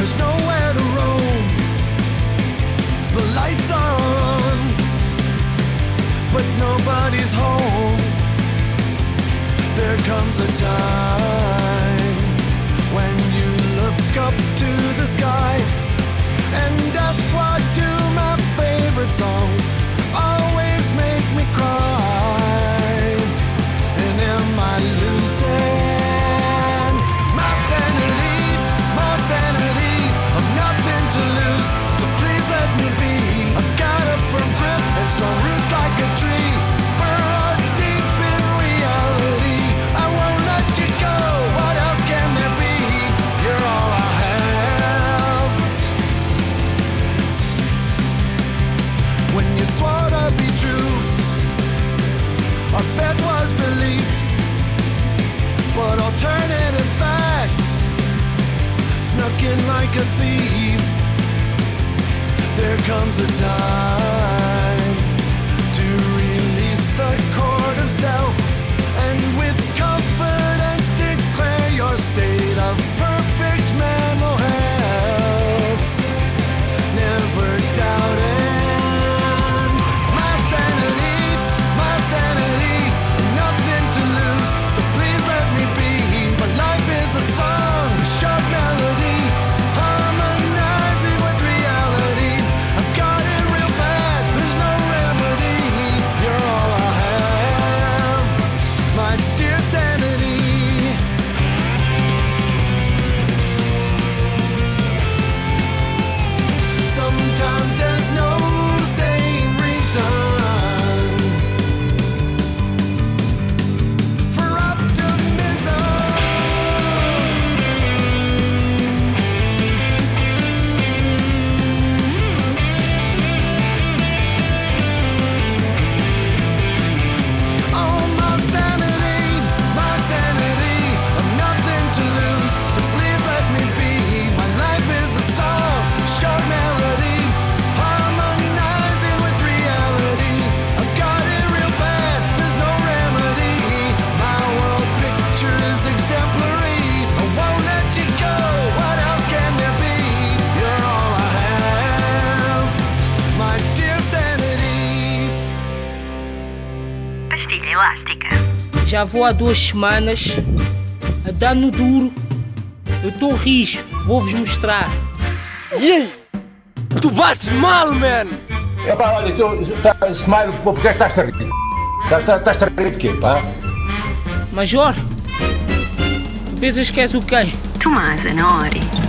There's nowhere to roam, the lights are on, but nobody's home. There comes a time snuck in like a thief. There comes a time Já vou há duas semanas a dar no duro. Eu estou rijo, vou-vos mostrar. E? Tu bates mal, man! Epá, olha, tu, tá, Smile, porque é que estás a rir? Estás, a rir de quê, pá? Major, tu pensas que és o quê? Tomás Anaori.